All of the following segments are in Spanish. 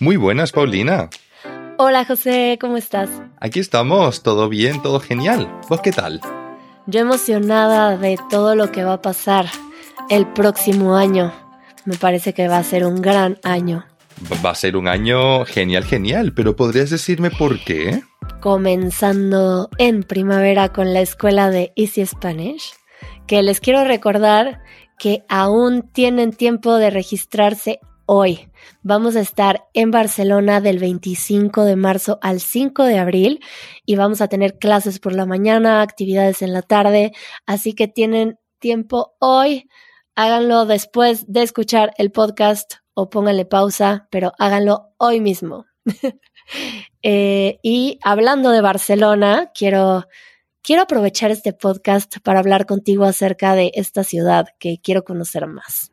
Muy buenas, Paulina. Hola, José, ¿cómo estás? Aquí estamos, todo bien, todo genial. ¿Vos qué tal? Yo emocionada de todo lo que va a pasar el próximo año. Me parece que va a ser un gran año. Va a ser un año genial, genial, pero ¿podrías decirme por qué? Comenzando en primavera con la escuela de Easy Spanish, que les quiero recordar que aún tienen tiempo de registrarse hoy. Vamos a estar en Barcelona del 25 de marzo al 5 de abril y vamos a tener clases por la mañana, actividades en la tarde, así que tienen tiempo hoy. Háganlo después de escuchar el podcast o pónganle pausa, pero háganlo hoy mismo. Eh, y hablando de Barcelona, quiero, quiero aprovechar este podcast para hablar contigo acerca de esta ciudad que quiero conocer más.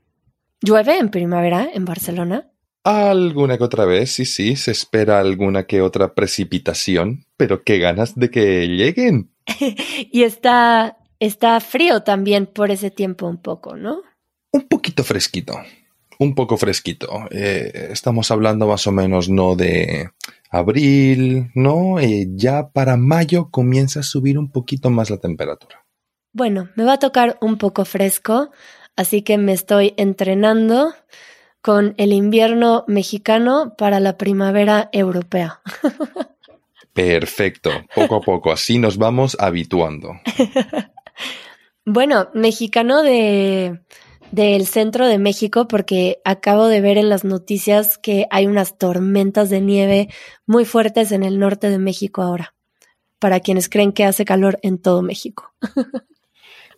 ¿Llueve en primavera en Barcelona? Alguna que otra vez, sí, sí, se espera alguna que otra precipitación, pero qué ganas de que lleguen. y está, está frío también por ese tiempo un poco, ¿no? Un poquito fresquito, un poco fresquito. Eh, estamos hablando más o menos, ¿no? De abril, ¿no? Eh, ya para mayo comienza a subir un poquito más la temperatura. Bueno, me va a tocar un poco fresco, así que me estoy entrenando con el invierno mexicano para la primavera europea. Perfecto, poco a poco, así nos vamos habituando. bueno, mexicano de del centro de México porque acabo de ver en las noticias que hay unas tormentas de nieve muy fuertes en el norte de México ahora, para quienes creen que hace calor en todo México.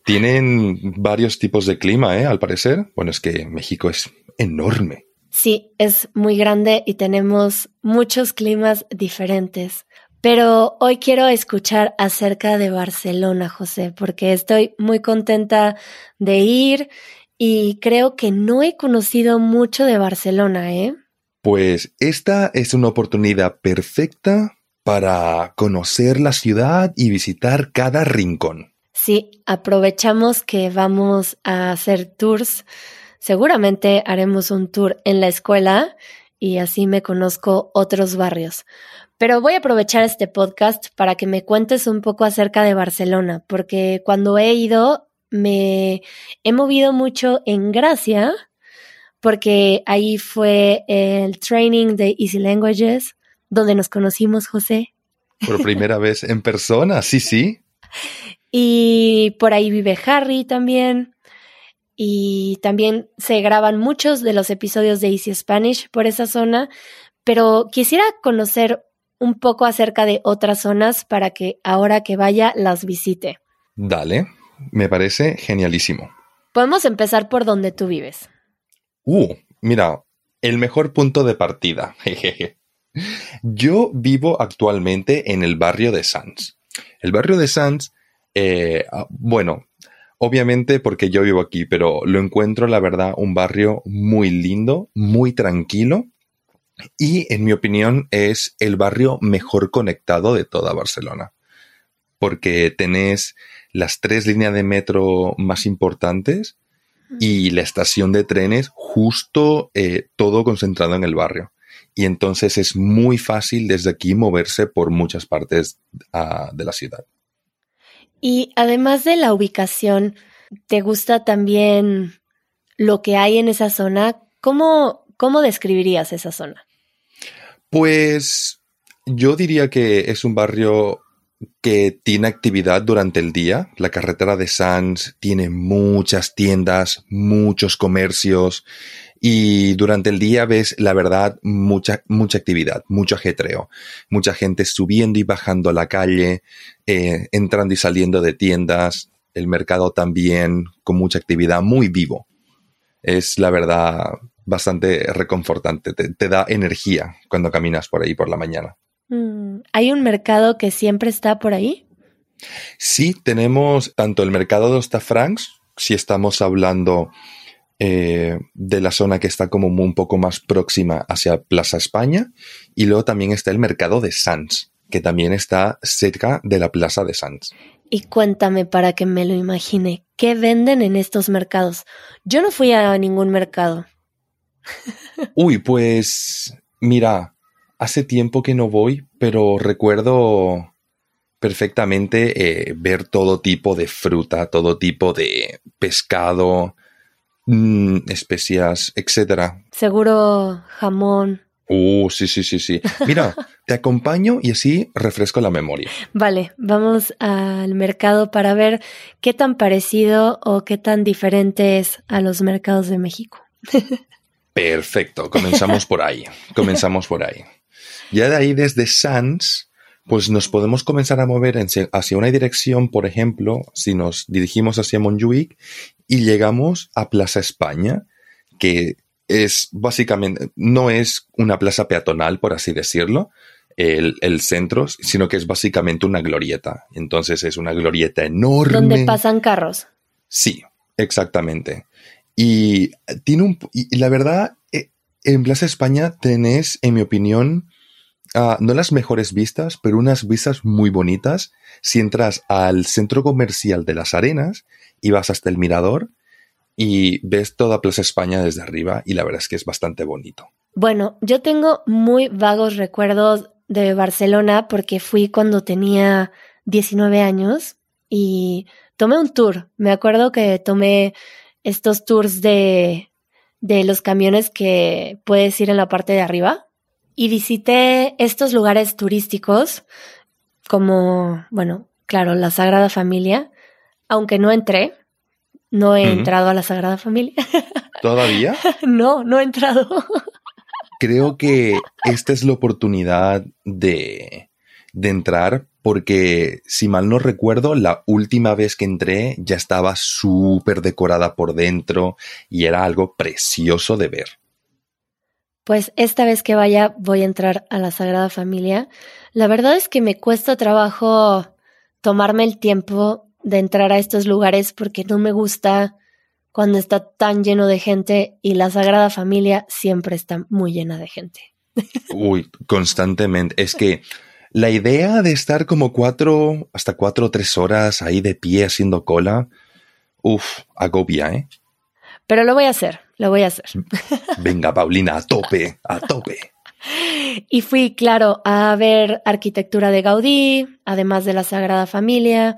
Tienen varios tipos de clima, ¿eh? Al parecer. Bueno, es que México es enorme. Sí, es muy grande y tenemos muchos climas diferentes. Pero hoy quiero escuchar acerca de Barcelona, José, porque estoy muy contenta de ir y creo que no he conocido mucho de Barcelona, ¿eh? Pues esta es una oportunidad perfecta para conocer la ciudad y visitar cada rincón. Sí, aprovechamos que vamos a hacer tours. Seguramente haremos un tour en la escuela y así me conozco otros barrios. Pero voy a aprovechar este podcast para que me cuentes un poco acerca de Barcelona, porque cuando he ido me he movido mucho en Gracia, porque ahí fue el training de Easy Languages, donde nos conocimos, José. Por primera vez en persona, sí, sí. Y por ahí vive Harry también. Y también se graban muchos de los episodios de Easy Spanish por esa zona. Pero quisiera conocer un poco acerca de otras zonas para que ahora que vaya las visite. Dale, me parece genialísimo. Podemos empezar por donde tú vives. Uh, mira, el mejor punto de partida. Yo vivo actualmente en el barrio de Sanz. El barrio de Sanz eh, ah, bueno, obviamente porque yo vivo aquí, pero lo encuentro, la verdad, un barrio muy lindo, muy tranquilo y, en mi opinión, es el barrio mejor conectado de toda Barcelona. Porque tenés las tres líneas de metro más importantes y la estación de trenes justo eh, todo concentrado en el barrio. Y entonces es muy fácil desde aquí moverse por muchas partes uh, de la ciudad. Y además de la ubicación, ¿te gusta también lo que hay en esa zona? ¿Cómo, cómo describirías esa zona? Pues yo diría que es un barrio que tiene actividad durante el día. La carretera de Sanz tiene muchas tiendas, muchos comercios y durante el día ves, la verdad, mucha, mucha actividad, mucho ajetreo, mucha gente subiendo y bajando a la calle, eh, entrando y saliendo de tiendas, el mercado también con mucha actividad, muy vivo. Es la verdad bastante reconfortante, te, da energía cuando caminas por ahí por la mañana. Mm, ¿Hay un mercado que siempre está por ahí? Sí, tenemos tanto el mercado de Ostafrancs, si estamos hablando eh, de la zona que está como un poco más próxima hacia Plaza España. Y luego también está el mercado de Sanz, que también está cerca de la Plaza de Sanz. Y cuéntame para que me lo imagine, ¿qué venden en estos mercados? Yo no fui a ningún mercado. Uy, pues Mira, hace tiempo que no voy, pero recuerdo perfectamente eh, ver todo tipo de fruta, todo tipo de pescado, mm, especias, etcétera. Seguro jamón. Uh, sí, sí, sí, sí. Mira, te acompaño y así refresco la memoria. Vale, vamos al mercado para ver qué tan parecido o qué tan diferente es a los mercados de México. Perfecto, comenzamos por ahí. Comenzamos por ahí. Ya de ahí desde Sans, pues nos podemos comenzar a mover hacia una dirección, por ejemplo, si nos dirigimos hacia Montjuic y llegamos a Plaza España, que es básicamente, no es una plaza peatonal, por así decirlo, el, el, centro, sino que es básicamente una glorieta. Entonces es una glorieta enorme. Donde pasan carros. Sí, exactamente. Y tiene un, y la verdad, eh, en Plaza España tenés, en mi opinión, uh, no las mejores vistas, pero unas vistas muy bonitas. Si entras al centro comercial de las arenas y vas hasta el mirador, y ves toda Plaza España desde arriba y la verdad es que es bastante bonito. Bueno, yo tengo muy vagos recuerdos de Barcelona porque fui cuando tenía 19 años y tomé un tour. Me acuerdo que tomé estos tours de, de los camiones que puedes ir en la parte de arriba y visité estos lugares turísticos como, bueno, claro, la Sagrada Familia, aunque no entré, no he entrado a la Sagrada Familia. ¿Todavía? no, no he entrado. Creo que esta es la oportunidad de, de entrar porque, si mal no recuerdo, la última vez que entré ya estaba súper decorada por dentro y era algo precioso de ver. Pues esta vez que vaya voy a entrar a la Sagrada Familia. La verdad es que me cuesta trabajo tomarme el tiempo de entrar a estos lugares porque no me gusta cuando está tan lleno de gente y la Sagrada Familia siempre está muy llena de gente. Uy, constantemente. Es que la idea de estar como cuatro, hasta cuatro o tres horas ahí de pie haciendo cola, uff, agobia, ¿eh? Pero lo voy a hacer, lo voy a hacer. Venga, Paulina, a tope, a tope. Y fui, claro, a ver arquitectura de Gaudí, además de la Sagrada Familia,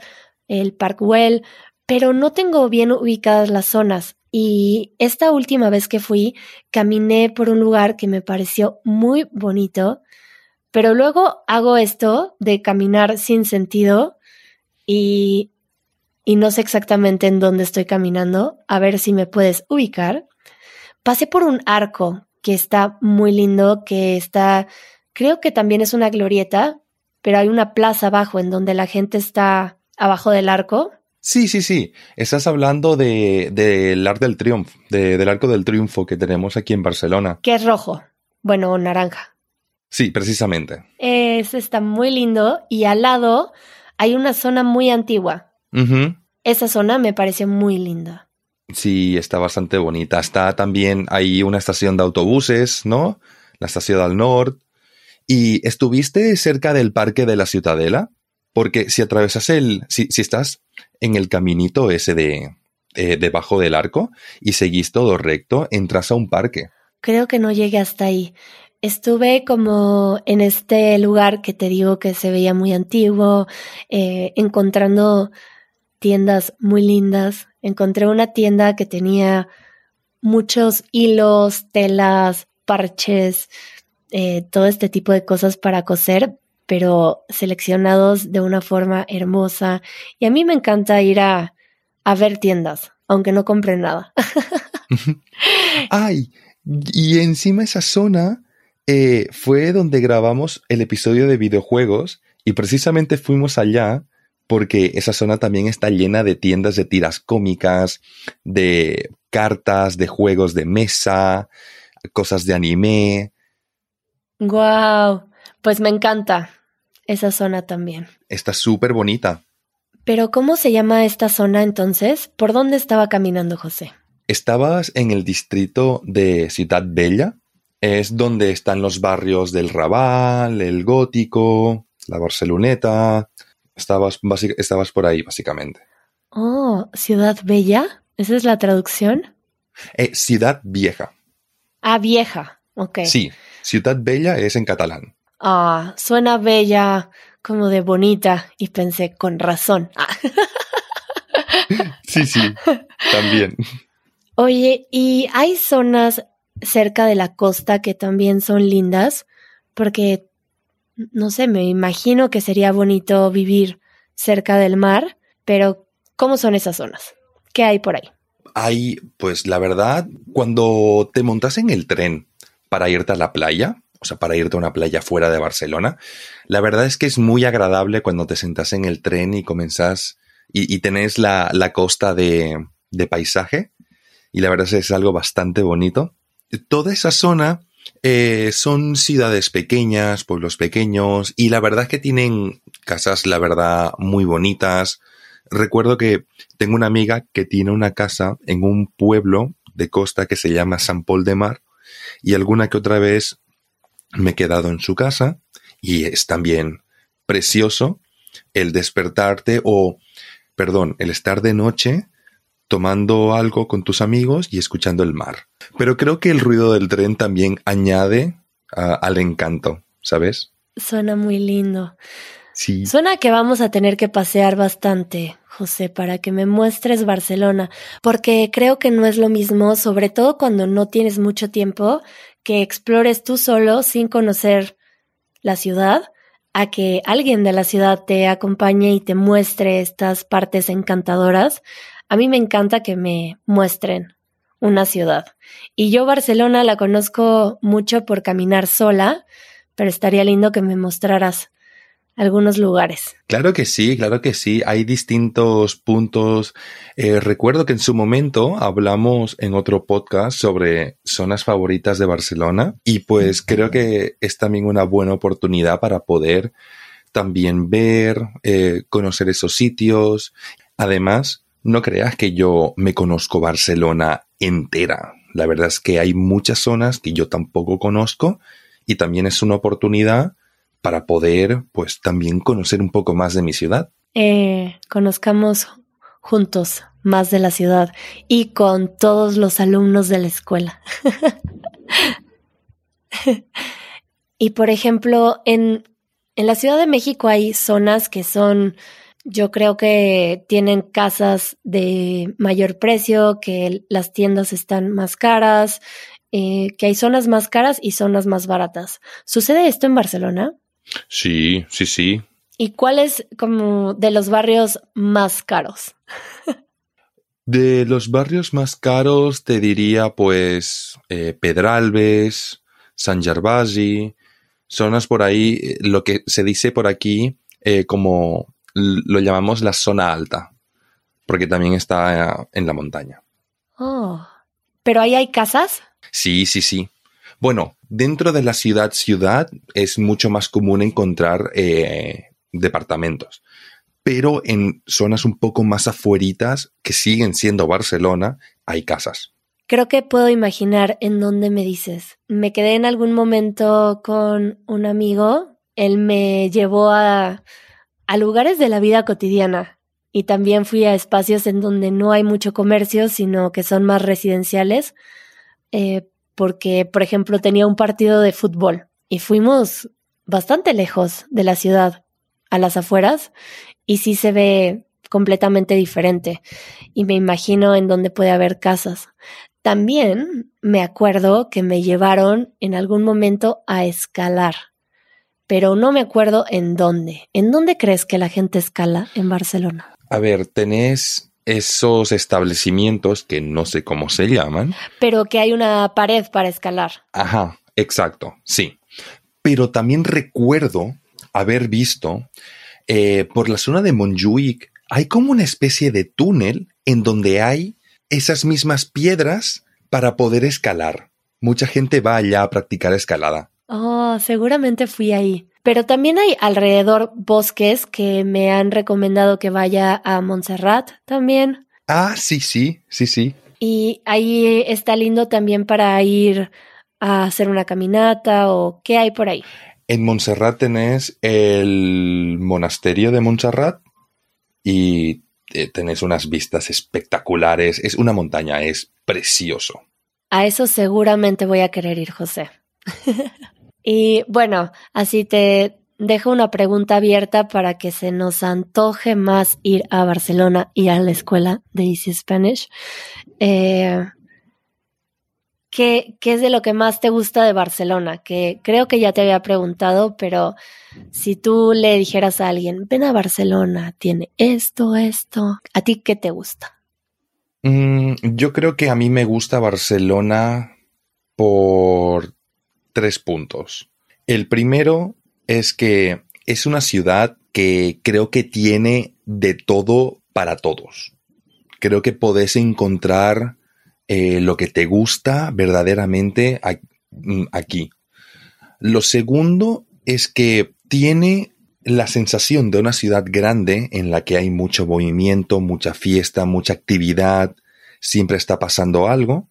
el Parkwell, pero no tengo bien ubicadas las zonas. Y esta última vez que fui, caminé por un lugar que me pareció muy bonito, pero luego hago esto de caminar sin sentido y, y no sé exactamente en dónde estoy caminando, a ver si me puedes ubicar. Pasé por un arco que está muy lindo, que está, creo que también es una glorieta, pero hay una plaza abajo en donde la gente está abajo del arco. Sí, sí, sí. Estás hablando del de, Arco del Triunfo, del Arco del Triunfo que tenemos aquí en Barcelona. Que es rojo. Bueno, naranja. Sí, precisamente. Es, está muy lindo y al lado hay una zona muy antigua. Esa zona me parece muy linda. Sí, está bastante bonita. Está también ahí una estación de autobuses, ¿no? La estación del norte. ¿Y estuviste cerca del Parque de la Ciutadela? Porque si atravesas el, si, si estás en el caminito ese de, eh, debajo del arco y seguís todo recto, entras a un parque. Creo que no llegué hasta ahí. Estuve como en este lugar que te digo que se veía muy antiguo, eh, encontrando tiendas muy lindas. Encontré una tienda que tenía muchos hilos, telas, parches, eh, todo este tipo de cosas para coser, pero seleccionados de una forma hermosa. Y a mí me encanta ir a, a ver tiendas, aunque no compre nada. Ay, y encima esa zona eh, fue donde grabamos el episodio de videojuegos y precisamente fuimos allá porque esa zona también está llena de tiendas de tiras cómicas, de cartas, de juegos de mesa, cosas de anime. Wow, pues me encanta esa zona también. Está súper bonita. Pero ¿cómo se llama esta zona entonces? ¿Por dónde estaba caminando José? Estabas en el distrito de Ciudad Bella. Es donde están los barrios del Raval, el Gótico, la Barceloneta. Estabas, estabas por ahí, básicamente. Oh, Ciudad Bella. ¿Esa es la traducción? Eh, ciudad Vieja. Ah, vieja. Ok. Sí, Ciudad Bella es en catalán. Ah, suena bella, como de bonita, y pensé, con razón. Ah. Sí, sí, también. Oye, ¿y hay zonas cerca de la costa que también son lindas? Porque, no sé, me imagino que sería bonito vivir cerca del mar, pero ¿cómo son esas zonas? ¿Qué hay por ahí? Hay, pues la verdad, cuando te montas en el tren para irte a la playa, o sea, para irte a una playa fuera de Barcelona, la verdad es que es muy agradable cuando te sentas en el tren y comenzas y, tenés la, costa de, paisaje y la verdad es que es algo bastante bonito. Toda esa zona eh, son ciudades pequeñas, pueblos pequeños y la verdad es que tienen casas, la verdad, muy bonitas. Recuerdo que tengo una amiga que tiene una casa en un pueblo de costa que se llama San Paul de Mar y alguna que otra vez me he quedado en su casa y es también precioso el despertarte o perdón, el estar de noche tomando algo con tus amigos y escuchando el mar. Pero creo que el ruido del tren también añade al encanto, ¿sabes? Suena muy lindo. Sí. Suena que vamos a tener que pasear bastante, José, para que me muestres Barcelona, porque creo que no es lo mismo, sobre todo cuando no tienes mucho tiempo, que explores tú solo sin conocer la ciudad a que alguien de la ciudad te acompañe y te muestre estas partes encantadoras. A mí me encanta que me muestren una ciudad. Y yo Barcelona la conozco mucho por caminar sola, pero estaría lindo que me mostraras algunos lugares. Claro que sí, claro que sí. Hay distintos puntos. Eh, recuerdo que en su momento hablamos en otro podcast sobre zonas favoritas de Barcelona y pues creo que es también una buena oportunidad para poder también ver, eh, conocer esos sitios. Además, no creas que yo me conozco Barcelona entera. La verdad es que hay muchas zonas que yo tampoco conozco y también es una oportunidad para poder, pues, también conocer un poco más de mi ciudad. Eh, conozcamos juntos más de la ciudad y con todos los alumnos de la escuela. y por ejemplo, en, en la Ciudad de México hay zonas que son, yo creo que tienen casas de mayor precio, que las tiendas están más caras, eh, que hay zonas más caras y zonas más baratas. ¿Sucede esto en Barcelona? Sí, sí, sí. ¿Y cuál es como de los barrios más caros? de los barrios más caros te diría pues eh, Pedralbes, San Gervasi, zonas por ahí, eh, lo que se dice por aquí eh, como lo llamamos la zona alta, porque también está en la montaña. Oh, ¿pero ahí hay casas? Sí, sí, sí. Bueno, dentro de la ciudad ciudad es mucho más común encontrar eh, departamentos, pero en zonas un poco más afueritas que siguen siendo Barcelona hay casas. Creo que puedo imaginar en dónde me dices. Me quedé en algún momento con un amigo. Él me llevó a, a lugares de la vida cotidiana y también fui a espacios en donde no hay mucho comercio, sino que son más residenciales. Eh, porque, por ejemplo, tenía un partido de fútbol y fuimos bastante lejos de la ciudad, a las afueras, y sí se ve completamente diferente. Y me imagino en dónde puede haber casas. También me acuerdo que me llevaron en algún momento a escalar, pero no me acuerdo en dónde. ¿En dónde crees que la gente escala en Barcelona? A ver, tenés esos establecimientos que no sé cómo se llaman. Pero que hay una pared para escalar. Ajá, exacto, sí. Pero también recuerdo haber visto eh, por la zona de Montjuic, hay como una especie de túnel en donde hay esas mismas piedras para poder escalar. Mucha gente va allá a practicar escalada. Oh, seguramente fui ahí. Pero también hay alrededor bosques que me han recomendado que vaya a Montserrat también. Ah, sí, sí, sí, sí. Y ahí está lindo también para ir a hacer una caminata o qué hay por ahí. En Montserrat tenés el monasterio de Montserrat y eh, tenés unas vistas espectaculares. Es una montaña, es precioso. A eso seguramente voy a querer ir, José. y bueno, así te dejo una pregunta abierta para que se nos antoje más ir a Barcelona y a la escuela de Easy Spanish. Eh, ¿qué, ¿Qué es de lo que más te gusta de Barcelona? Que creo que ya te había preguntado, pero si tú le dijeras a alguien, ven a Barcelona, tiene esto, esto, ¿a ti qué te gusta? Mm, yo creo que a mí me gusta Barcelona por tres puntos. El primero es que es una ciudad que creo que tiene de todo para todos. Creo que podés encontrar eh, lo que te gusta verdaderamente mm, aquí. Lo segundo es que tiene la sensación de una ciudad grande en la que hay mucho movimiento, mucha fiesta, mucha actividad, siempre está pasando algo.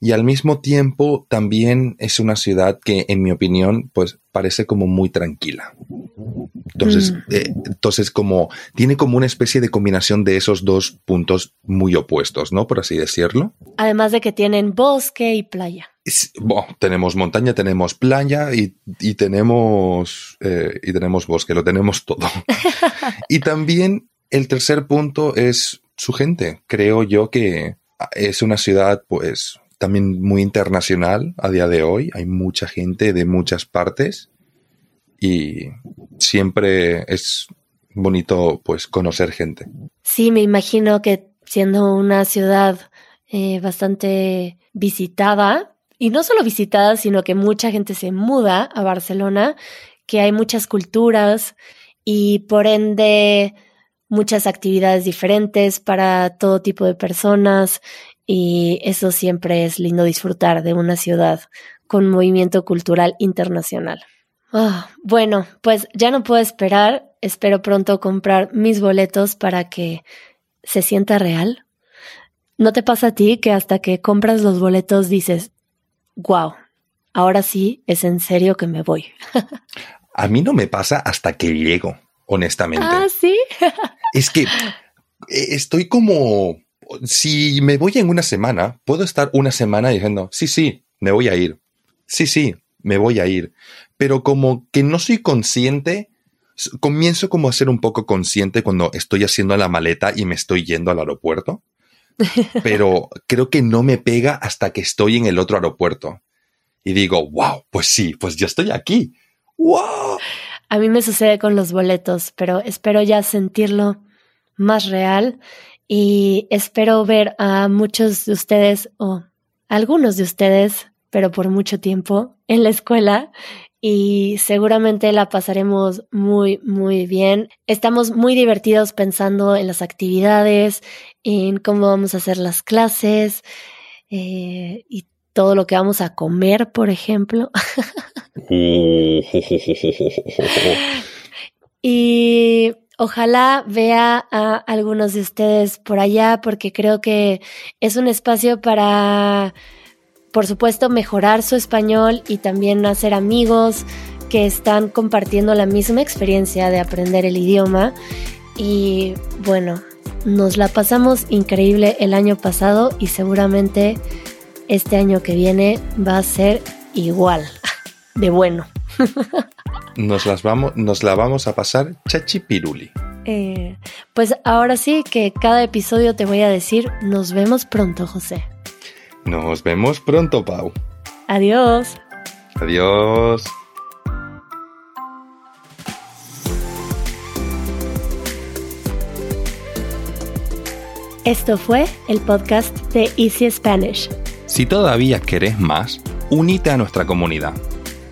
Y al mismo tiempo también es una ciudad que, en mi opinión, pues parece como muy tranquila. Entonces, mm. eh, entonces como tiene como una especie de combinación de esos dos puntos muy opuestos, ¿no? Por así decirlo. Además de que tienen bosque y playa tenemos montaña, tenemos playa y, tenemos, eh, y tenemos bosque, lo tenemos todo. y también el tercer punto es su gente. Creo yo que es una ciudad, pues, también muy internacional a día de hoy. Hay mucha gente de muchas partes y siempre es bonito, pues, conocer gente. Sí, me imagino que siendo una ciudad eh, bastante visitada, y no solo visitada, sino que mucha gente se muda a Barcelona, que hay muchas culturas y por ende muchas actividades diferentes para todo tipo de personas y eso siempre es lindo disfrutar de una ciudad con movimiento cultural internacional. Ah, bueno, pues ya no puedo esperar, espero pronto comprar mis boletos para que se sienta real. ¿No te pasa a ti que hasta que compras los boletos dices, wow, ahora sí es en serio que me voy. A mí no me pasa hasta que llego, honestamente. Ah, sí. es que eh, estoy como, si me voy en una semana, puedo estar una semana diciendo, sí, sí, me voy a ir. Sí, sí, me voy a ir. Pero como que no soy consciente, comienzo como a ser un poco consciente cuando estoy haciendo la maleta y me estoy yendo al aeropuerto pero creo que no me pega hasta que estoy en el otro aeropuerto. Y digo, wow, pues sí, pues yo estoy aquí. ¡Wow! A mí me sucede con los boletos, pero espero ya sentirlo más real y espero ver a muchos de ustedes o algunos de ustedes, pero por mucho tiempo en la escuela y seguramente la pasaremos muy, muy bien. Estamos muy divertidos pensando en las actividades, en cómo vamos a hacer las clases eh, y todo lo que vamos a comer, por ejemplo. y ojalá vea a algunos de ustedes por allá porque creo que es un espacio para por supuesto, mejorar su español y también hacer amigos que están compartiendo la misma experiencia de aprender el idioma. Y bueno, nos la pasamos increíble el año pasado y seguramente este año que viene va a ser igual, de bueno. Nos, las vamos, nos la vamos a pasar chachipiruli. Eh, pues ahora sí que cada episodio te voy a decir, nos vemos pronto, José. Nos vemos pronto, Pau. Adiós. Adiós. Esto fue el podcast de Easy Spanish. Si todavía querés más, únete a nuestra comunidad.